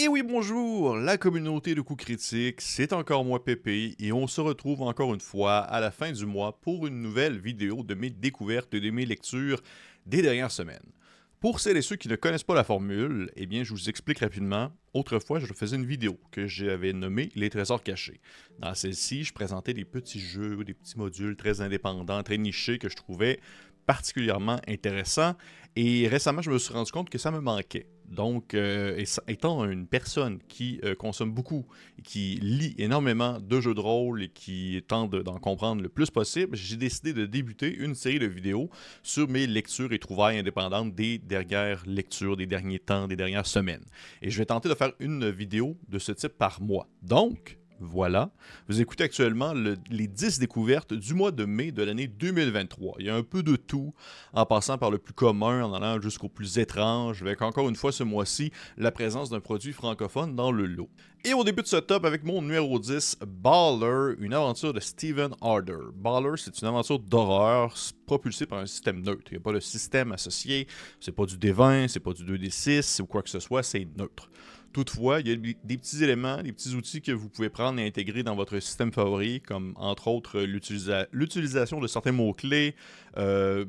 Et oui, bonjour, la communauté de coups critiques, c'est encore moi Pépé et on se retrouve encore une fois à la fin du mois pour une nouvelle vidéo de mes découvertes et de mes lectures des dernières semaines. Pour celles et ceux qui ne connaissent pas la formule, eh bien, je vous explique rapidement. Autrefois, je faisais une vidéo que j'avais nommée Les trésors cachés. Dans celle-ci, je présentais des petits jeux, des petits modules très indépendants, très nichés que je trouvais particulièrement intéressants. Et récemment, je me suis rendu compte que ça me manquait. Donc, euh, étant une personne qui euh, consomme beaucoup, qui lit énormément de jeux de rôle et qui tente d'en comprendre le plus possible, j'ai décidé de débuter une série de vidéos sur mes lectures et trouvailles indépendantes des dernières lectures, des derniers temps, des dernières semaines. Et je vais tenter de faire une vidéo de ce type par mois. Donc, voilà. Vous écoutez actuellement les 10 découvertes du mois de mai de l'année 2023. Il y a un peu de tout, en passant par le plus commun, en allant jusqu'au plus étrange, avec encore une fois ce mois-ci la présence d'un produit francophone dans le lot. Et au début de ce top avec mon numéro 10, Baller, une aventure de Steven Harder. Baller, c'est une aventure d'horreur propulsée par un système neutre. Il n'y a pas de système associé, c'est pas du D20, c'est pas du 2D6 ou quoi que ce soit, c'est neutre. Toutefois, il y a des petits éléments, des petits outils que vous pouvez prendre et intégrer dans votre système favori, comme entre autres l'utilisation de certains mots-clés, euh,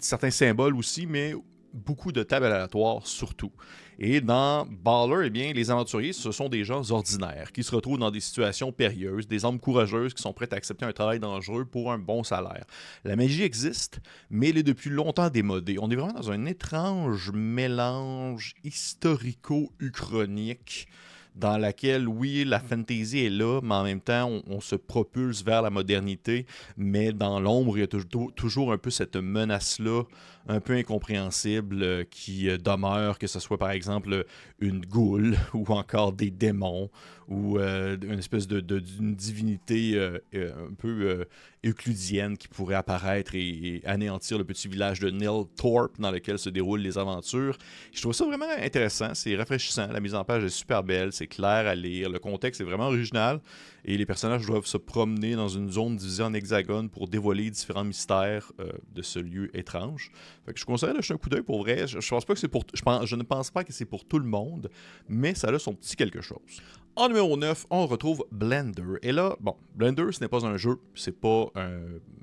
certains symboles aussi, mais beaucoup de tables aléatoires surtout. Et dans Baller, eh bien, les aventuriers, ce sont des gens ordinaires qui se retrouvent dans des situations périlleuses, des âmes courageuses qui sont prêtes à accepter un travail dangereux pour un bon salaire. La magie existe, mais elle est depuis longtemps démodée. On est vraiment dans un étrange mélange historico-uchronique dans laquelle, oui, la fantasy est là, mais en même temps, on, se propulse vers la modernité, mais dans l'ombre, il y a toujours un peu cette menace-là un peu incompréhensible euh, qui euh, demeure, que ce soit par exemple une goule ou encore des démons ou euh, une espèce de, d'une divinité un peu euclidienne qui pourrait apparaître et, anéantir le petit village de Neil Thorpe dans lequel se déroulent les aventures. Je trouve ça vraiment intéressant, c'est rafraîchissant, la mise en page est super belle, c'est clair à lire, le contexte est vraiment original et les personnages doivent se promener dans une zone divisée en hexagone pour dévoiler différents mystères de ce lieu étrange. Fait que je conseille de jeter un coup d'œil pour vrai. Je, je ne pense pas que c'est pour tout le monde, mais ça a son petit quelque chose. En numéro 9, on retrouve Blender. Et là, bon, Blender, ce n'est pas un jeu, c'est pas un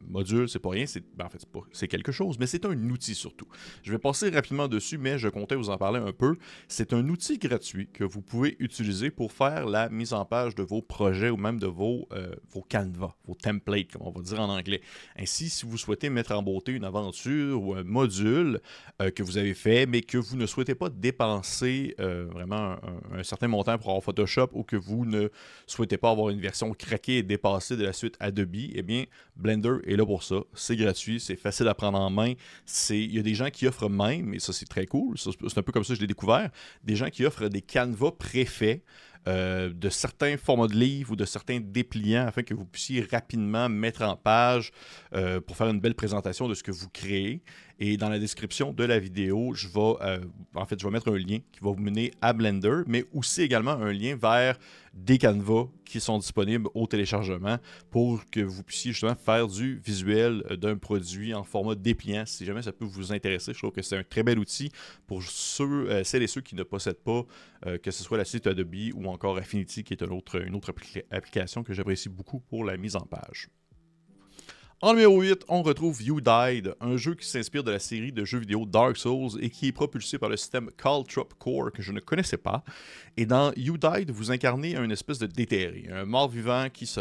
module, c'est pas rien, c'est ben, en fait, c'est quelque chose, mais c'est un outil surtout. Je vais passer rapidement dessus, mais je comptais vous en parler un peu. C'est un outil gratuit que vous pouvez utiliser pour faire la mise en page de vos projets ou même de vos, euh, vos vos templates, comme on va dire en anglais. Ainsi, si vous souhaitez mettre en beauté une aventure ou un module euh, que vous avez fait, mais que vous ne souhaitez pas dépenser euh, vraiment un, un, certain montant pour avoir Photoshop ou que vous ne souhaitez pas avoir une version craquée et dépassée de la suite Adobe, eh bien, Blender est là pour ça. C'est gratuit, c'est facile à prendre en main. Il y a des gens qui offrent même, et ça c'est très cool, c'est un peu comme ça que je l'ai découvert, des gens qui offrent des canevas préfaits euh, de certains formats de livres ou de certains dépliants afin que vous puissiez rapidement mettre en page euh, pour faire une belle présentation de ce que vous créez. Et dans la description de la vidéo, je vais, euh, en fait, je vais mettre un lien qui va vous mener à Blender, mais aussi également un lien vers des canevas qui sont disponibles au téléchargement pour que vous puissiez justement faire du visuel d'un produit en format dépliant. Si jamais ça peut vous intéresser, je trouve que c'est un très bel outil pour ceux, celles et ceux qui ne possèdent pas, que ce soit la suite Adobe ou encore Affinity, qui est une autre application que j'apprécie beaucoup pour la mise en page. En numéro 8, on retrouve You Died, un jeu qui s'inspire de la série de jeux vidéo Dark Souls et qui est propulsé par le système Caltrop Core que je ne connaissais pas. Et dans You Died, vous incarnez un espèce de déterré, un mort-vivant qui, se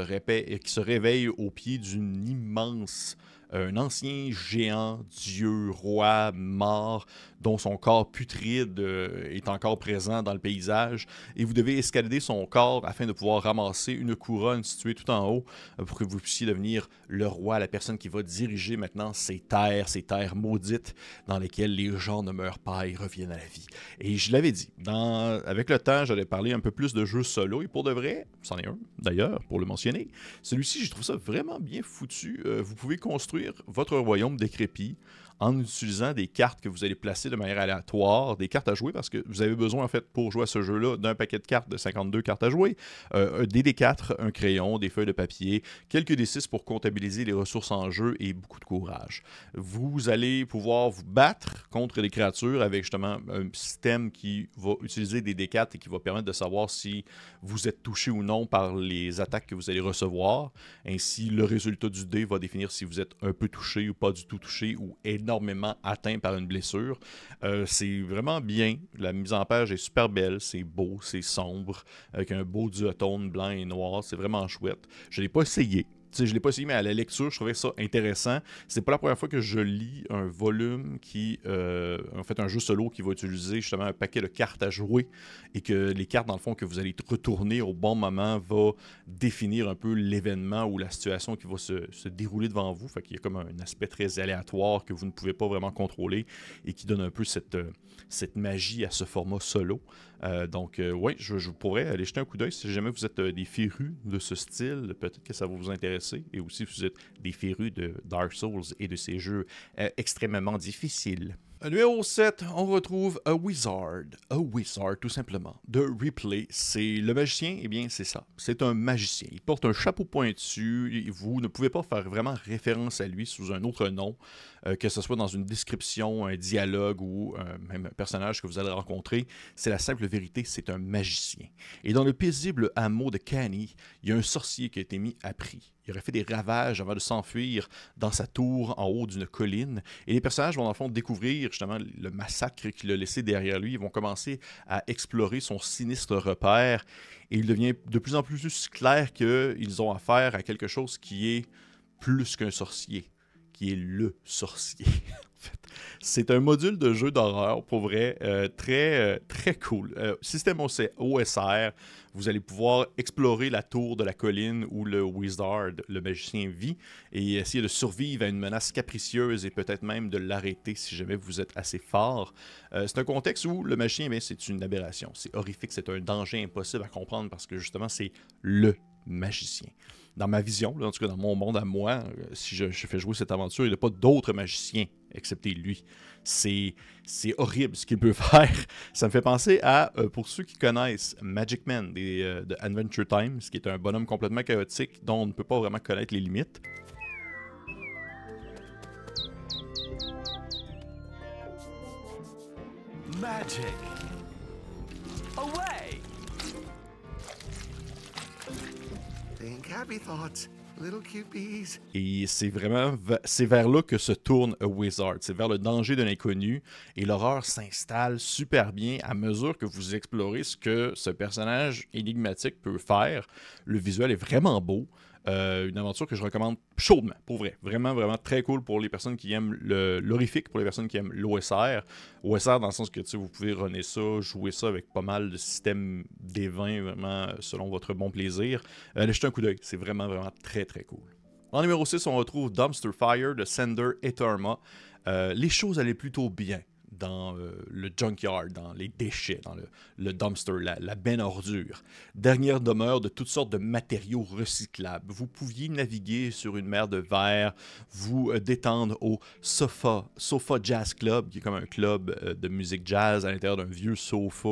qui se réveille au pied d'une immense un ancien géant, dieu, roi, mort, dont son corps putride euh, est encore présent dans le paysage, et vous devez escalader son corps afin de pouvoir ramasser une couronne située tout en haut euh, pour que vous puissiez devenir le roi, la personne qui va diriger maintenant ces terres, ces terres maudites dans lesquelles les gens ne meurent pas et reviennent à la vie. Et je l'avais dit, avec le temps, j'allais parler un peu plus de jeux solo, et pour de vrai, c'en est un d'ailleurs, pour le mentionner, celui-ci, je trouve ça vraiment bien foutu. Euh, vous pouvez construire votre royaume décrépit en utilisant des cartes que vous allez placer de manière aléatoire, des cartes à jouer, parce que vous avez besoin, en fait, pour jouer à ce jeu-là, d'un paquet de cartes de 52 cartes à jouer, euh, des D4, un crayon, des feuilles de papier, quelques D6 pour comptabiliser les ressources en jeu et beaucoup de courage. Vous allez pouvoir vous battre contre les créatures avec justement un système qui va utiliser des D4 et qui va permettre de savoir si vous êtes touché ou non par les attaques que vous allez recevoir. Ainsi, le résultat du dé va définir si vous êtes un peu touché ou pas du tout touché ou énormément atteint par une blessure. Euh, c'est vraiment bien. La mise en page est super belle. C'est beau, c'est sombre, avec un beau duotone blanc et noir. C'est vraiment chouette. Je ne l'ai pas essayé je l'ai pas essayé, mais à la lecture, je trouvais ça intéressant. C'est pas la première fois que je lis un volume qui, euh, en fait, un jeu solo qui va utiliser justement un paquet de cartes à jouer et que les cartes, dans le fond, que vous allez retourner au bon moment va définir un peu l'événement ou la situation qui va se, dérouler devant vous. Fait qu'il y a comme un aspect très aléatoire que vous ne pouvez pas vraiment contrôler et qui donne un peu cette, euh, cette magie à ce format solo. Euh, donc, oui, je, pourrais aller jeter un coup d'œil si jamais vous êtes des férus de ce style. Peut-être que ça va vous intéresser et aussi si vous êtes des férus de Dark Souls et de ces jeux euh, extrêmement difficiles. Numéro 7, on retrouve A Wizard. A Wizard, tout simplement. De Replay. C'est le magicien, eh bien, c'est ça. C'est un magicien. Il porte un chapeau pointu. Vous ne pouvez pas faire vraiment référence à lui sous un autre nom, euh, que ce soit dans une description, un dialogue ou euh, même un personnage que vous allez rencontrer. C'est la simple vérité, c'est un magicien. Et dans le paisible hameau de Canny, il y a un sorcier qui a été mis à prix. Il aurait fait des ravages avant de s'enfuir dans sa tour en haut d'une colline. Et les personnages vont, dans le fond, découvrir justement le massacre qu'il a laissé derrière lui. Ils vont commencer à explorer son sinistre repère et il devient de plus en plus clair qu'ils ont affaire à quelque chose qui est plus qu'un sorcier, qui est le sorcier. C'est un module de jeu d'horreur, pour vrai, euh, très, euh, très cool. Euh, système OSR, vous allez pouvoir explorer la tour de la colline où le Wizard, le magicien, vit et essayer de survivre à une menace capricieuse et peut-être même de l'arrêter si jamais vous êtes assez fort. c'est un contexte où le magicien, eh c'est une aberration. C'est horrifique, c'est un danger impossible à comprendre parce que justement, c'est le magicien dans ma vision, en tout cas dans mon monde à moi, si je, fais jouer cette aventure, il n'y a pas d'autres magiciens excepté lui. C'est, horrible ce qu'il peut faire. Ça me fait penser à, euh, pour ceux qui connaissent Magic Man euh, de Adventure Time, qui est un bonhomme complètement chaotique dont on ne peut pas vraiment connaître les limites. Magic. Et c'est vraiment c'est vers là que se tourne A Wizard. C'est vers le danger de l'inconnu. Et l'horreur s'installe super bien à mesure que vous explorez ce que ce personnage énigmatique peut faire. Le visuel est vraiment beau. Euh, une aventure que je recommande chaudement, pour vrai. Vraiment, vraiment très cool pour les personnes qui aiment l'horrifique, pour les personnes qui aiment l'OSR. OSR dans le sens que vous pouvez runner ça, jouer ça avec pas mal de systèmes des vins, vraiment selon votre bon plaisir. Euh, allez jeter un coup d'œil, c'est vraiment, vraiment très, très cool. En numéro 6, on retrouve Dumpster Fire de Sender et euh, les choses allaient plutôt bien dans euh, le junkyard, dans les déchets, dans le, dumpster, la, la, benne ordure. Dernière demeure de toutes sortes de matériaux recyclables. Vous pouviez naviguer sur une mer de verre, vous euh, détendre au Sofa, Sofa Jazz Club, qui est comme un club euh, de musique jazz à l'intérieur d'un vieux sofa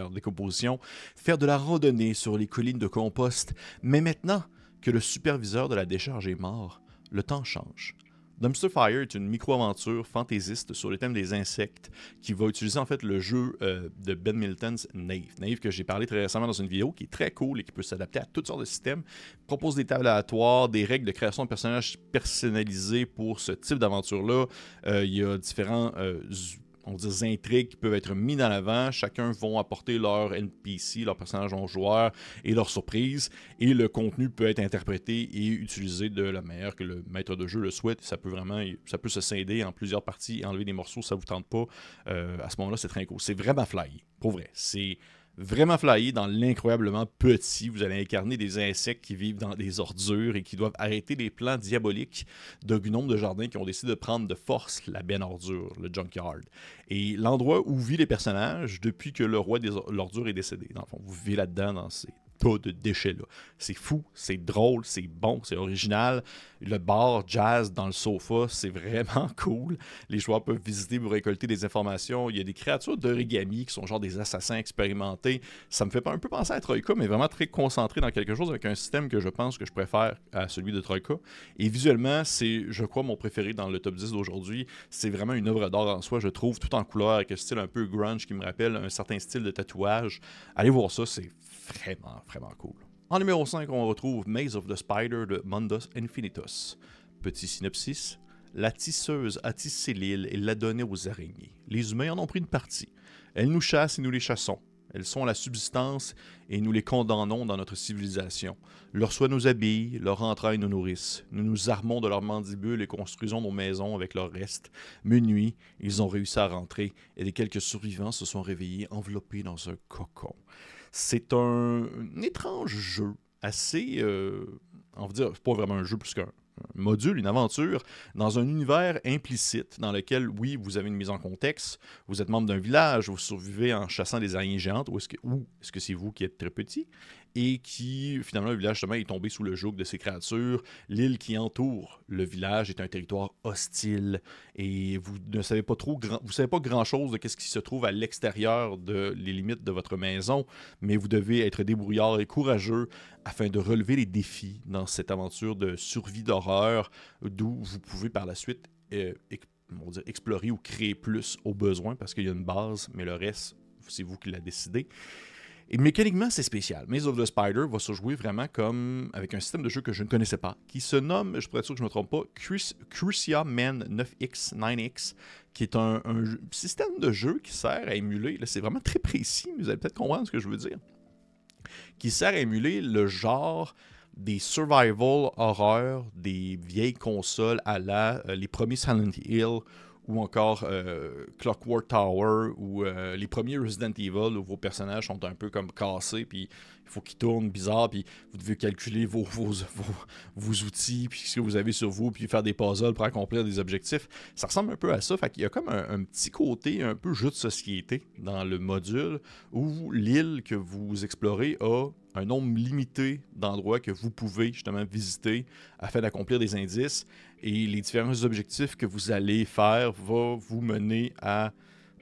en décomposition, faire de la randonnée sur les collines de compost. Mais maintenant que le superviseur de la décharge est mort, le temps change. Dumpster Fire est une micro-aventure fantaisiste sur le thème des insectes qui va utiliser en fait le jeu euh, de Ben Milton's Nave. Nave que j'ai parlé très récemment dans une vidéo qui est très cool et qui peut s'adapter à toutes sortes de systèmes. propose des tables aléatoires, des règles de création de personnages personnalisés pour ce type d'aventure-là. Euh, il y a différents euh, on dit intrigues qui peuvent être mis dans l'avant. Chacun vont apporter leur NPC, leur personnage en joueur et leur surprise. Et le contenu peut être interprété et utilisé de la manière que le maître de jeu le souhaite. Ça peut vraiment, ça peut se scinder en plusieurs parties et enlever des morceaux, ça vous tente pas. Euh, à ce moment-là, c'est très cool. C'est vraiment fly, pour vrai. C'est vraiment flyé dans l'incroyablement petit. Vous allez incarner des insectes qui vivent dans des ordures et qui doivent arrêter les plans diaboliques de gnomes de jardin qui ont décidé de prendre de force la benne ordure, le junkyard. Et l'endroit où vivent les personnages depuis que le roi des ordures est décédé. Dans le fond, vous vivez là-dedans dans ces de déchets là. C'est fou, c'est drôle, c'est bon, c'est original. Le bar jazz dans le sofa, c'est vraiment cool. Les joueurs peuvent visiter pour récolter des informations. Il y a des créatures d'origami qui sont genre des assassins expérimentés. Ça me fait un peu penser à Troika, mais vraiment très concentré dans quelque chose avec un système que je pense que je préfère à celui de Troika. Et visuellement, c'est, je crois, mon préféré dans le top 10 d'aujourd'hui. C'est vraiment une œuvre d'art en soi, je trouve, tout en couleur, avec un style un peu grunge qui me rappelle un certain style de tatouage. Allez voir ça, c'est vraiment, En numéro 5, on retrouve Maze of the Spider de Mundus Infinitus. Petit synopsis. La tisseuse a tissé l'île et l'a donnée aux araignées. Les humains en ont pris une partie. Elles nous chassent et nous les chassons. Elles sont la subsistance et nous les condamnons dans notre civilisation. Leurs soins nous habillent, leurs entrailles nous nourrissent. Nous nous armons de leurs mandibules et construisons nos maisons avec leurs restes. Minuit, ils ont réussi à rentrer et les quelques survivants se sont réveillés enveloppés dans un cocon. C'est un, étrange jeu, assez. Euh, on va dire, pas vraiment un jeu plus qu'un module, une aventure, dans un univers implicite dans lequel, oui, vous avez une mise en contexte, vous êtes membre d'un village, vous survivez en chassant des araignées géantes, ou est-ce que c'est -ce c'est vous qui êtes très petit, et qui, finalement, le village justement, est tombé sous le joug de ces créatures. L'île qui entoure le village est un territoire hostile et vous ne savez pas trop, grand, vous savez pas grand-chose de ce qui se trouve à l'extérieur de les limites de votre maison, mais vous devez être débrouillard et courageux afin de relever les défis dans cette aventure de survie d'horreur, d'où vous pouvez par la suite euh, explorer ou créer plus au besoin parce qu'il y a une base, mais le reste, c'est vous qui l'avez décidé. Et mécaniquement, c'est spécial. Maze of the Spider va se jouer vraiment comme avec un système de jeu que je ne connaissais pas, qui se nomme, je pourrais être sûr que je ne me trompe pas, Crucia Man 9X, 9X, qui est un, système de jeu qui sert à émuler, là c'est vraiment très précis, mais vous allez peut-être comprendre ce que je veux dire, qui sert à émuler le genre des survival horror des vieilles consoles à la euh, les premiers Silent Hill ou encore euh, Clockwork Tower ou euh, les premiers Resident Evil où vos personnages sont un peu comme cassés puis il faut qu'ils tournent bizarre puis vous devez calculer vos, outils puis ce que vous avez sur vous puis faire des puzzles pour accomplir des objectifs. Ça ressemble un peu à ça. Fait qu'il y a comme un, petit côté un peu jeu de société dans le module où l'île que vous explorez a un nombre limité d'endroits que vous pouvez justement visiter afin d'accomplir des indices et les différents objectifs que vous allez faire vont vous mener à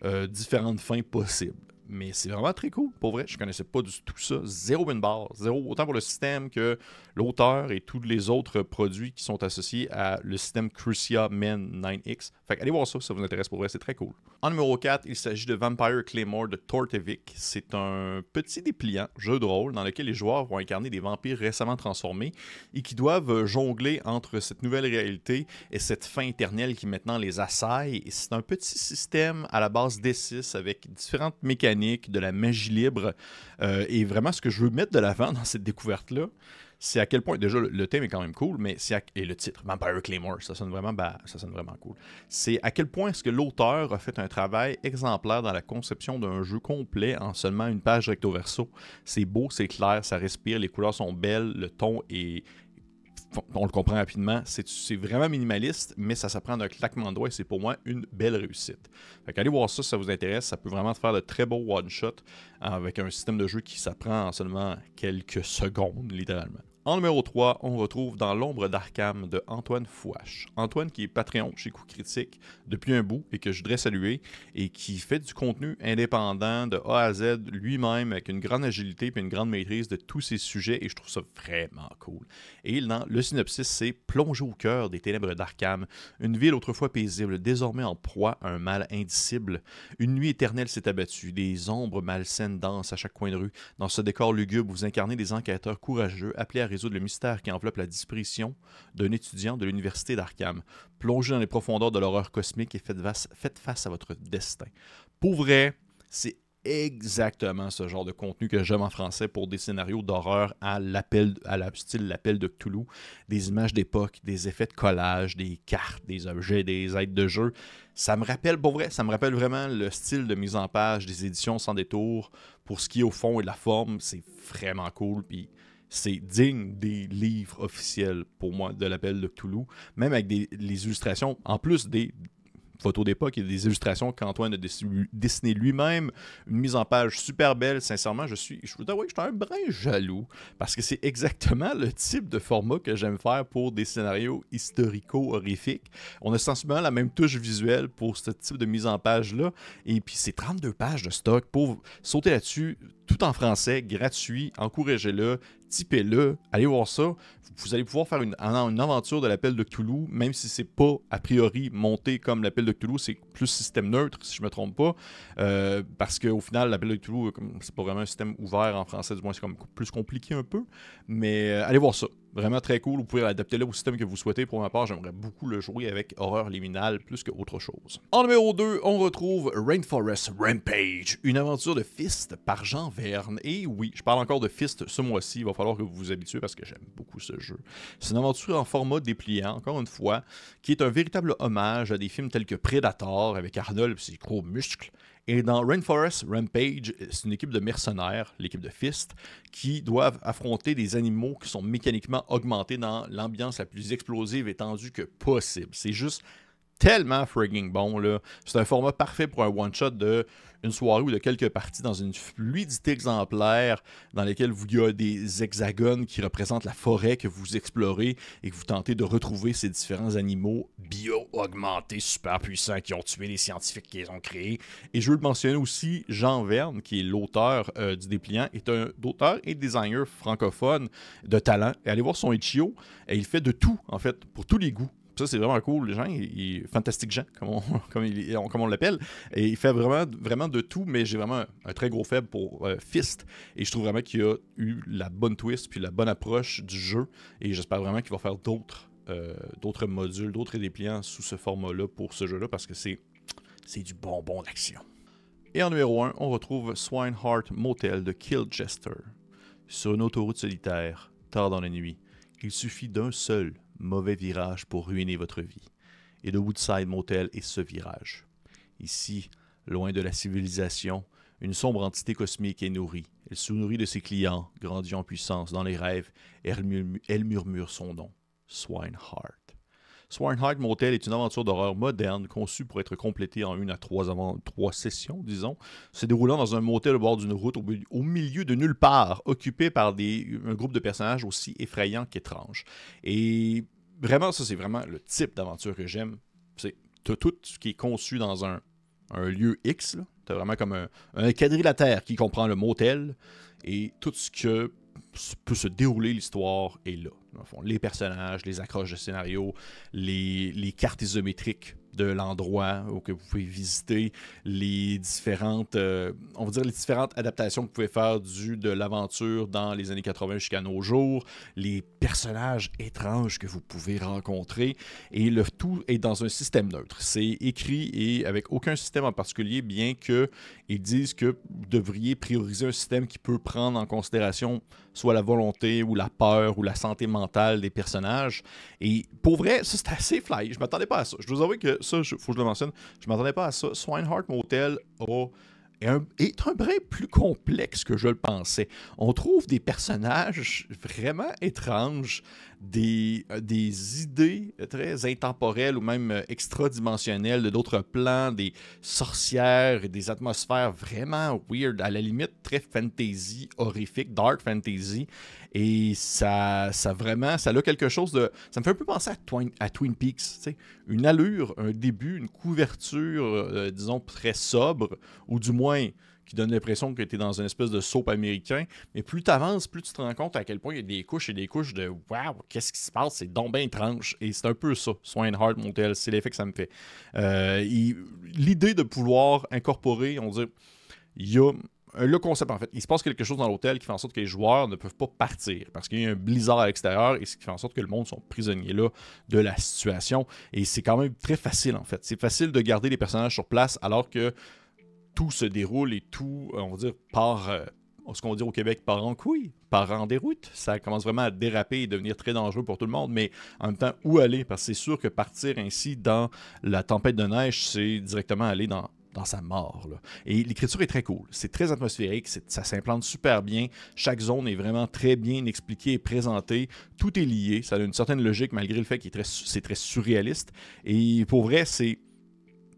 euh, différentes fins possibles. Mais c'est vraiment très cool, pour vrai. Je connaissais pas du tout ça. Zéro win bar. Zéro, autant pour le système que l'auteur et tous les autres produits qui sont associés à le système Crucia Men 9X. Fait allez voir ça si ça vous intéresse pour vrai, c'est très cool. En numéro 4, il s'agit de Vampire Claymore de Tortevik. C'est un petit dépliant jeu de rôle dans lequel les joueurs vont incarner des vampires récemment transformés et qui doivent jongler entre cette nouvelle réalité et cette fin éternelle qui maintenant les assaille. c'est un petit système à la base D6 avec différentes mécaniques, de la magie libre. Euh, et vraiment, ce que je veux mettre de l'avant dans cette découverte-là, c'est à quel point, déjà, le, thème est quand même cool, mais c'est et le titre, Vampire Claymore, ça sonne vraiment, ça sonne vraiment cool. C'est à quel point est-ce que l'auteur a fait un travail exemplaire dans la conception d'un jeu complet en seulement une page recto verso. C'est beau, c'est clair, ça respire, les couleurs sont belles, le ton est, on le comprend rapidement, c'est vraiment minimaliste, mais ça s'apprend d'un claquement de doigts et c'est pour moi une belle réussite. Fait allez voir ça si ça vous intéresse, ça peut vraiment faire de très beaux one-shots avec un système de jeu qui s'apprend en seulement quelques secondes, littéralement. En numéro 3, on retrouve Dans l'ombre d'Arkham de Antoine Fouache. Antoine qui est Patreon chez Coup Critique depuis un bout et que je voudrais saluer et qui fait du contenu indépendant de A à Z lui-même avec une grande agilité et une grande maîtrise de tous ses sujets et je trouve ça vraiment cool. Et le synopsis, c'est Plonger au cœur des ténèbres d'Arkham, une ville autrefois paisible, désormais en proie à un mal indicible. Une nuit éternelle s'est abattue, des ombres malsaines dansent à chaque coin de rue. Dans ce décor lugubre, vous incarnez des enquêteurs courageux appelés à résoudre le mystère qui enveloppe la disparition d'un étudiant de l'université d'Arkham. Plongez dans les profondeurs de l'horreur cosmique et faites face, à votre destin. Pour vrai, c'est exactement ce genre de contenu que j'aime en français pour des scénarios d'horreur à l'appel à la style l'appel de Cthulhu, des images d'époque, des effets de collage, des cartes, des objets, des aides de jeu. Ça me rappelle pour vrai, ça me rappelle vraiment le style de mise en page des éditions sans détour pour ce qui est au fond et la forme, c'est vraiment cool puis c'est digne des livres officiels pour moi de l'appel de Cthulhu, même avec les illustrations, en plus des photos d'époque et des illustrations qu'Antoine a dessinées lui-même. Une mise en page super belle. Sincèrement, je suis, je vous je suis un brin jaloux parce que c'est exactement le type de format que j'aime faire pour des scénarios historico-horrifiques. On a sensiblement la même touche visuelle pour ce type de mise en page-là. Et puis, c'est 32 pages de stock pour sauter là-dessus tout en français, gratuit. Encouragez-le, typez-le, allez voir ça. Vous allez pouvoir faire une, une aventure de l'appel de Cthulhu, même si c'est pas a priori monté comme l'appel de Cthulhu, c'est plus système neutre, si je me trompe pas. Euh, parce qu'au final, l'appel de Cthulhu, c'est pas vraiment un système ouvert en français, du moins c'est comme plus compliqué un peu. Mais euh, allez voir ça. Vraiment très cool. Vous pouvez adapter le au système que vous souhaitez. Pour ma part, j'aimerais beaucoup le jouer avec horreur liminale plus qu'autre chose. En numéro 2, on retrouve Rainforest Rampage, une aventure de Fist par Jean Verne. Et oui, je parle encore de Fist ce mois-ci. Il va falloir que vous vous habituez parce que j'aime beaucoup ce jeu. C'est une aventure en format dépliant, encore une fois, qui est un véritable hommage à des films tels que Predator avec Arnold et ses gros muscles et dans Rainforest Rampage, c'est une équipe de mercenaires, l'équipe de Fist, qui doivent affronter des animaux qui sont mécaniquement augmentés dans l'ambiance la plus explosive et tendue que possible. C'est juste tellement frigging bon. Là. C'est un format parfait pour un one-shot de une soirée ou de quelques parties dans une fluidité exemplaire dans lesquelles il y a des hexagones qui représentent la forêt que vous explorez et que vous tentez de retrouver ces différents animaux bio-augmentés, super puissants, qui ont tué les scientifiques qui les ont créés. Et je veux le mentionner aussi, Jean Verne, qui est l'auteur euh, du dépliant, est un auteur et designer francophone de talent. Et allez voir son Itch.io, et il fait de tout, en fait, pour tous les goûts. C'est vraiment cool. Les gens, il, fantastique Jean, comme on, comme, on l'appelle. Et il fait vraiment, vraiment de tout, mais j'ai vraiment un, très gros faible pour euh, Fist. Et je trouve vraiment qu'il a eu la bonne twist puis la bonne approche du jeu. Et j'espère vraiment qu'il va faire d'autres euh, d'autres modules, d'autres dépliants sous ce format-là pour ce jeu-là parce que c'est c'est du bonbon d'action. Et en numéro 1, on retrouve Swineheart Motel de Kill Jester. Sur une autoroute solitaire, tard dans la nuit, il suffit d'un seul mauvais virage pour ruiner votre vie. Et le Woodside Motel est ce virage. Ici, loin de la civilisation, une sombre entité cosmique est nourrie. Elle se nourrit de ses clients, grandit en puissance dans les rêves, et elle, murmure son nom, Swineheart. Swineheart Motel est une aventure d'horreur moderne conçue pour être complétée en une à trois, avant, trois sessions, disons, se déroulant dans un motel au bord d'une route au, milieu de nulle part, occupé par un groupe de personnages aussi effrayants qu'étranges. Et vraiment, ça, c'est vraiment le type d'aventure que j'aime. C'est tout ce qui est conçu dans un, lieu X. As vraiment comme un, quadrilatère qui comprend le motel et tout ce que peut se dérouler l'histoire est là. les personnages, les accroches de scénario, les, les cartes isométriques de l'endroit que vous pouvez visiter, les différentes, euh, on va dire les différentes adaptations que vous pouvez faire du de l'aventure dans les années 80 jusqu'à nos jours, les personnages étranges que vous pouvez rencontrer, et le tout est dans un système neutre. C'est écrit et avec aucun système en particulier, bien que ils disent que vous devriez prioriser un système qui peut prendre en considération soit la volonté ou la peur ou la santé mentale des personnages. Et pour vrai, ça c'est assez fly. Je m'attendais pas à ça. Je dois avouer que ça, il faut que je le mentionne, je m'attendais pas à ça. Swineheart Motel est un, est un brin plus complexe que je le pensais. On trouve des personnages vraiment étranges, des, euh, des idées très intemporelles ou même euh, extradimensionnelles de d'autres plans, des sorcières et des atmosphères vraiment weird, à la limite très fantasy, horrifique, dark fantasy. Et ça, ça vraiment, ça a quelque chose de. Ça me fait un peu penser à Twin, à Twin Peaks. Une allure, un début, une couverture, euh, disons, très sobre, ou du moins qui donne l'impression que tu es dans une espèce de soap américain. Mais plus tu avances, plus tu te rends compte à quel point il y a des couches et des couches de Waouh, qu'est-ce qui se passe? C'est donc bien. Et c'est un peu ça, Swinehart Motel. C'est l'effet que ça me fait. Euh, l'idée de pouvoir incorporer, on dit, il y a le concept, en fait, il se passe quelque chose dans l'hôtel qui fait en sorte que les joueurs ne peuvent pas partir parce qu'il y a un blizzard à l'extérieur et ce qui fait en sorte que le monde sont prisonniers là de la situation. Et c'est quand même très facile, en fait. C'est facile de garder les personnages sur place alors que tout se déroule et tout, euh, on va dire, par, euh, ce qu'on dit au Québec, par en couille, par en déroute. Ça commence vraiment à déraper et devenir très dangereux pour tout le monde. Mais en même temps, où aller? Parce que c'est sûr que partir ainsi dans la tempête de neige, c'est directement aller dans, dans sa mort. Et l'écriture est très cool. C'est très atmosphérique. Ça s'implante super bien. Chaque zone est vraiment très bien expliquée et présentée. Tout est lié. Ça a une certaine logique malgré le fait que c'est très surréaliste. Et pour vrai, c'est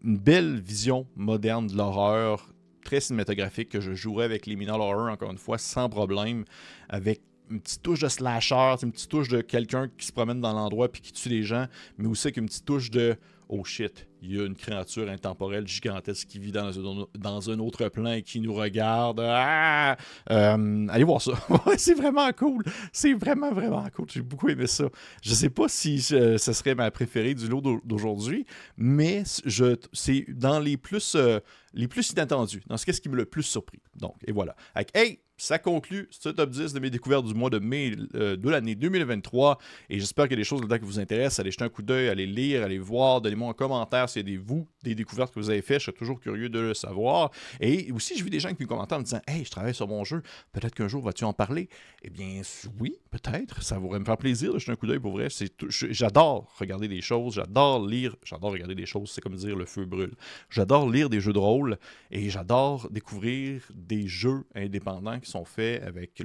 une belle vision moderne de l'horreur, très cinématographique, que je jouerais avec les Minal Horror, encore une fois, sans problème, avec une petite touche de slasher, une petite touche de quelqu'un qui se promène dans l'endroit puis qui tue les gens, mais aussi avec une petite touche de oh shit, il y a une créature intemporelle gigantesque qui vit dans dans un autre plan et qui nous regarde. Ah! Euh, allez voir ça. c'est vraiment cool. C'est vraiment, vraiment cool. J'ai beaucoup aimé ça. Je sais pas si ce serait ma préférée du lot d'aujourd'hui, mais c'est dans les plus, euh, les plus inattendus, dans ce qui me le plus surpris. Donc, et voilà. Avec, hey, ça conclut ce top 10 de mes découvertes du mois de mai euh, de l'année 2023. Et j'espère a des choses là-dedans qui vous intéressent. Allez jeter un coup d'œil, allez lire, allez voir, donnez-moi un commentaire a des, vous, des découvertes que vous avez faites. Je suis toujours curieux de le savoir. Et aussi, je vu des gens qui me commentent en me disant Hey, je travaille sur mon jeu, peut-être qu'un jour vas-tu en parler? Eh bien, oui, peut-être. Ça pourrait me faire plaisir de jeter un coup d'œil pour vrai. J'adore regarder des choses, j'adore lire, j'adore regarder des choses, c'est comme dire le feu brûle. J'adore lire des jeux de rôle et j'adore découvrir des jeux indépendants qui sont faits avec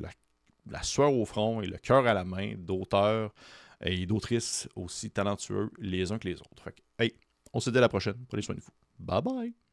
la, sueur au front et le cœur à la main d'auteurs et d'autrices aussi talentueux les uns que les autres. hey, on se dit à la prochaine. Prenez soin de vous. Bye bye.